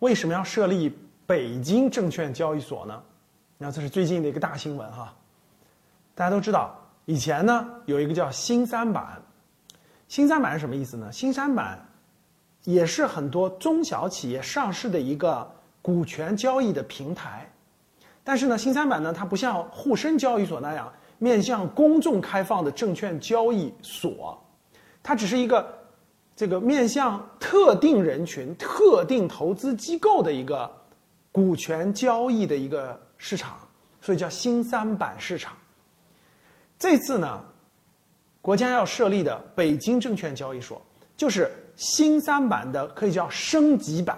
为什么要设立北京证券交易所呢？那这是最近的一个大新闻哈。大家都知道，以前呢有一个叫新三板，新三板是什么意思呢？新三板也是很多中小企业上市的一个股权交易的平台，但是呢，新三板呢它不像沪深交易所那样面向公众开放的证券交易所，它只是一个。这个面向特定人群、特定投资机构的一个股权交易的一个市场，所以叫新三板市场。这次呢，国家要设立的北京证券交易所，就是新三板的可以叫升级版。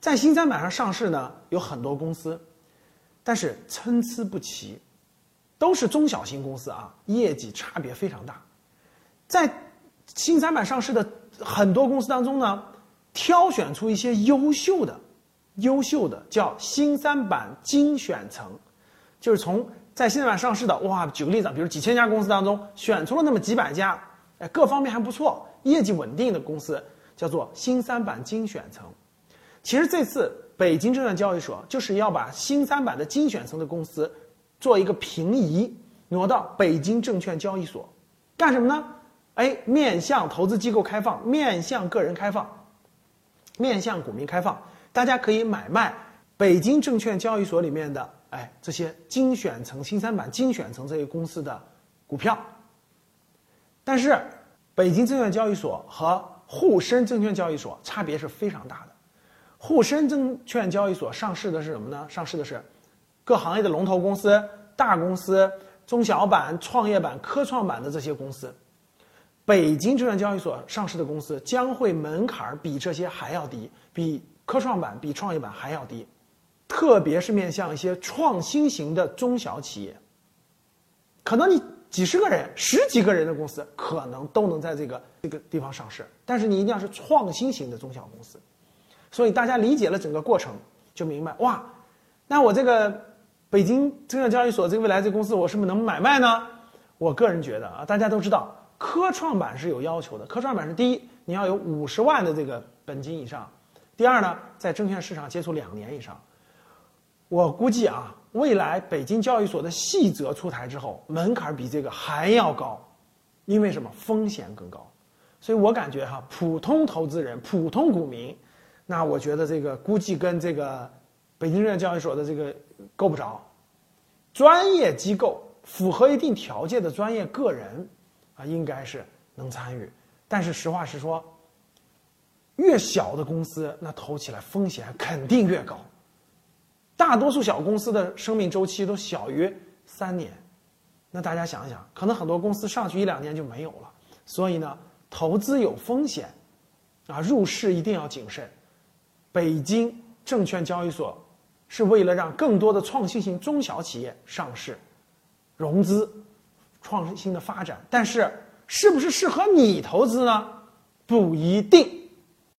在新三板上上市呢，有很多公司，但是参差不齐，都是中小型公司啊，业绩差别非常大。在新三板上市的。很多公司当中呢，挑选出一些优秀的、优秀的叫新三板精选层，就是从在新三板上市的哇，举个例子，比如几千家公司当中选出了那么几百家，哎，各方面还不错、业绩稳定的公司，叫做新三板精选层。其实这次北京证券交易所就是要把新三板的精选层的公司做一个平移，挪到北京证券交易所，干什么呢？哎，面向投资机构开放，面向个人开放，面向股民开放，大家可以买卖北京证券交易所里面的哎这些精选层、新三板精选层这些公司的股票。但是，北京证券交易所和沪深证券交易所差别是非常大的。沪深证券交易所上市的是什么呢？上市的是各行业的龙头公司、大公司、中小板、创业板、科创板的这些公司。北京证券交易所上市的公司将会门槛比这些还要低，比科创板、比创业板还要低，特别是面向一些创新型的中小企业，可能你几十个人、十几个人的公司可能都能在这个这个地方上市，但是你一定要是创新型的中小公司。所以大家理解了整个过程，就明白哇，那我这个北京证券交易所这个未来这公司，我是不是能买卖呢？我个人觉得啊，大家都知道。科创板是有要求的，科创板是第一，你要有五十万的这个本金以上；第二呢，在证券市场接触两年以上。我估计啊，未来北京交易所的细则出台之后，门槛比这个还要高，因为什么？风险更高。所以我感觉哈，普通投资人、普通股民，那我觉得这个估计跟这个北京证券交易所的这个够不着。专业机构符合一定条件的专业个人。啊，应该是能参与，但是实话实说，越小的公司那投起来风险肯定越高。大多数小公司的生命周期都小于三年，那大家想想，可能很多公司上去一两年就没有了。所以呢，投资有风险，啊，入市一定要谨慎。北京证券交易所是为了让更多的创新型中小企业上市、融资。创新的发展，但是是不是适合你投资呢？不一定。